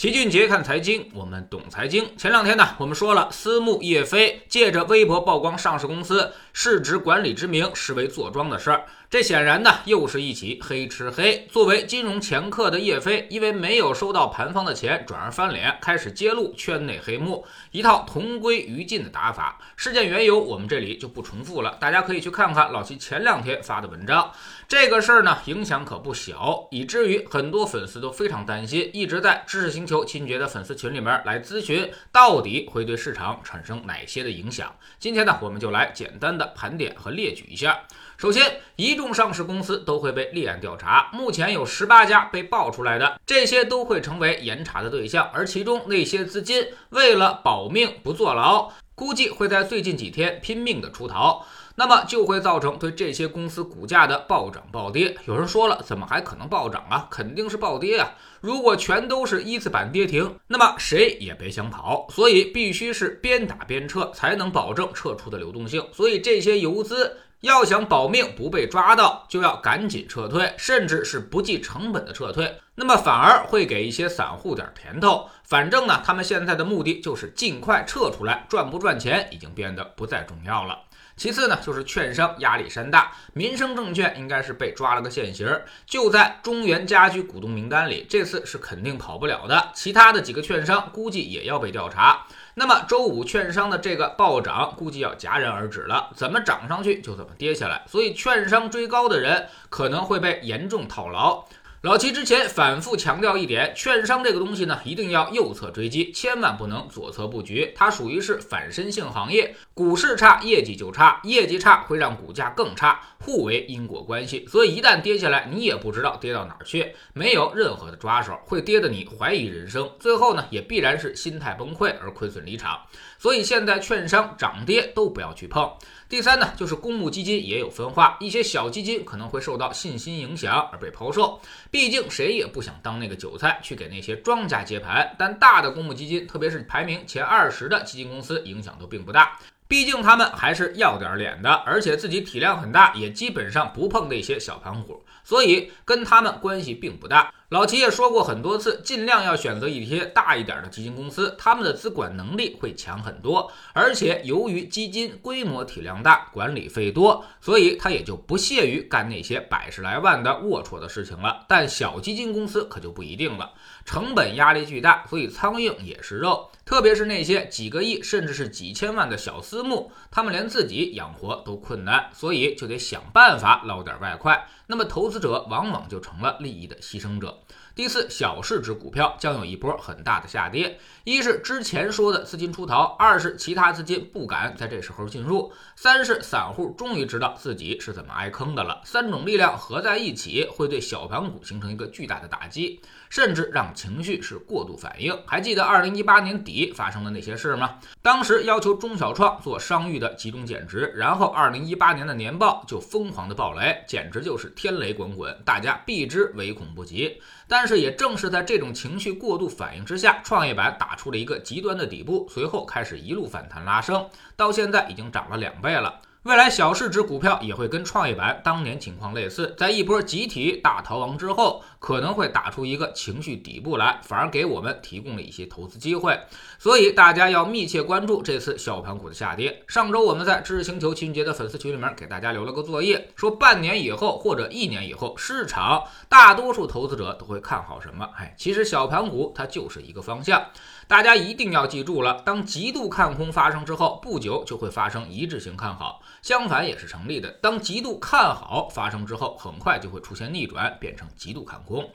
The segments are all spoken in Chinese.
齐俊杰看财经，我们懂财经。前两天呢，我们说了，私募叶飞借着微博曝光上市公司市值管理之名，实为坐庄的事儿。这显然呢，又是一起黑吃黑。作为金融掮客的叶飞，因为没有收到盘方的钱，转而翻脸，开始揭露圈内黑幕，一套同归于尽的打法。事件缘由，我们这里就不重复了，大家可以去看看老齐前两天发的文章。这个事儿呢，影响可不小，以至于很多粉丝都非常担心，一直在知识星球亲爵的粉丝群里面来咨询，到底会对市场产生哪些的影响。今天呢，我们就来简单的盘点和列举一下。首先，一众上市公司都会被立案调查，目前有十八家被爆出来的，这些都会成为严查的对象。而其中那些资金为了保命不坐牢，估计会在最近几天拼命的出逃，那么就会造成对这些公司股价的暴涨暴跌。有人说了，怎么还可能暴涨啊？肯定是暴跌啊！如果全都是一字板跌停，那么谁也别想跑。所以必须是边打边撤，才能保证撤出的流动性。所以这些游资。要想保命不被抓到，就要赶紧撤退，甚至是不计成本的撤退。那么反而会给一些散户点甜头。反正呢，他们现在的目的就是尽快撤出来，赚不赚钱已经变得不再重要了。其次呢，就是券商压力山大，民生证券应该是被抓了个现行，就在中原家居股东名单里，这次是肯定跑不了的。其他的几个券商估计也要被调查。那么周五券商的这个暴涨，估计要戛然而止了。怎么涨上去就怎么跌下来，所以券商追高的人可能会被严重套牢。老齐之前反复强调一点，券商这个东西呢，一定要右侧追击，千万不能左侧布局。它属于是反身性行业，股市差，业绩就差，业绩差会让股价更差，互为因果关系。所以一旦跌下来，你也不知道跌到哪儿去，没有任何的抓手，会跌得你怀疑人生，最后呢，也必然是心态崩溃而亏损离场。所以现在券商涨跌都不要去碰。第三呢，就是公募基金也有分化，一些小基金可能会受到信心影响而被抛售。毕竟谁也不想当那个韭菜去给那些庄家接盘。但大的公募基金，特别是排名前二十的基金公司，影响都并不大。毕竟他们还是要点脸的，而且自己体量很大，也基本上不碰那些小盘股，所以跟他们关系并不大。老齐也说过很多次，尽量要选择一些大一点的基金公司，他们的资管能力会强很多。而且由于基金规模体量大，管理费多，所以他也就不屑于干那些百十来万的龌龊的事情了。但小基金公司可就不一定了，成本压力巨大，所以苍蝇也是肉。特别是那些几个亿甚至是几千万的小私募，他们连自己养活都困难，所以就得想办法捞点外快。那么投资者往往就成了利益的牺牲者。第四，小市值股票将有一波很大的下跌。一是之前说的资金出逃，二是其他资金不敢在这时候进入，三是散户终于知道自己是怎么挨坑的了。三种力量合在一起，会对小盘股形成一个巨大的打击，甚至让情绪是过度反应。还记得二零一八年底发生的那些事吗？当时要求中小创做商誉的集中减值，然后二零一八年的年报就疯狂的暴雷，简直就是天雷滚滚，大家避之唯恐不及。但是这也正是在这种情绪过度反应之下，创业板打出了一个极端的底部，随后开始一路反弹拉升，到现在已经涨了两倍了。未来小市值股票也会跟创业板当年情况类似，在一波集体大逃亡之后，可能会打出一个情绪底部来，反而给我们提供了一些投资机会。所以大家要密切关注这次小盘股的下跌。上周我们在知识星球秦杰的粉丝群里面给大家留了个作业，说半年以后或者一年以后，市场大多数投资者都会看好什么？哎，其实小盘股它就是一个方向。大家一定要记住了，当极度看空发生之后，不久就会发生一致性看好，相反也是成立的。当极度看好发生之后，很快就会出现逆转，变成极度看空。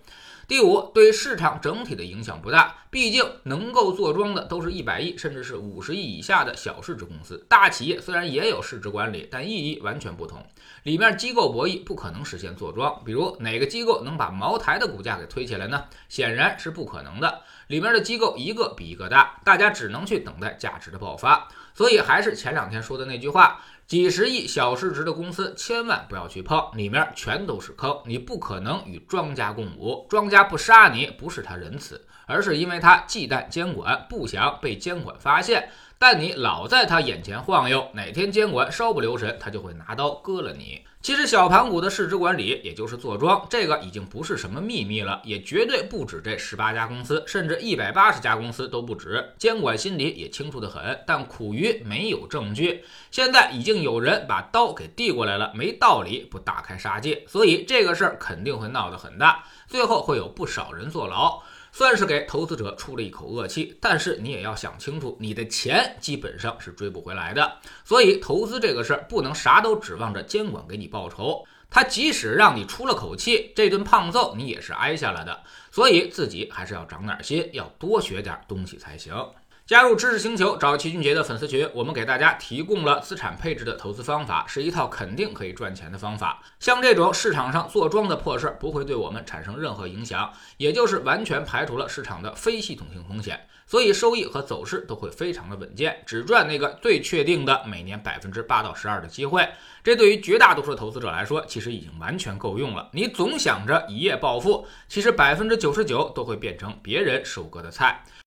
第五，对市场整体的影响不大，毕竟能够坐庄的都是一百亿甚至是五十亿以下的小市值公司。大企业虽然也有市值管理，但意义完全不同。里面机构博弈不可能实现坐庄，比如哪个机构能把茅台的股价给推起来呢？显然是不可能的。里面的机构一个比一个大，大家只能去等待价值的爆发。所以还是前两天说的那句话：几十亿小市值的公司千万不要去碰，里面全都是坑。你不可能与庄家共舞，庄家不杀你不是他仁慈，而是因为他忌惮监管，不想被监管发现。但你老在他眼前晃悠，哪天监管稍不留神，他就会拿刀割了你。其实小盘股的市值管理，也就是坐庄，这个已经不是什么秘密了，也绝对不止这十八家公司，甚至一百八十家公司都不止。监管心里也清楚的很，但苦于没有证据。现在已经有人把刀给递过来了，没道理不大开杀戒，所以这个事儿肯定会闹得很大，最后会有不少人坐牢。算是给投资者出了一口恶气，但是你也要想清楚，你的钱基本上是追不回来的。所以投资这个事儿不能啥都指望着监管给你报仇，他即使让你出了口气，这顿胖揍你也是挨下来的。所以自己还是要长点心，要多学点东西才行。加入知识星球，找齐俊杰的粉丝群，我们给大家提供了资产配置的投资方法，是一套肯定可以赚钱的方法。像这种市场上坐庄的破事儿，不会对我们产生任何影响，也就是完全排除了市场的非系统性风险，所以收益和走势都会非常的稳健，只赚那个最确定的每年百分之八到十二的机会。这对于绝大多数投资者来说，其实已经完全够用了。你总想着一夜暴富，其实百分之九十九都会变成别人收割的菜。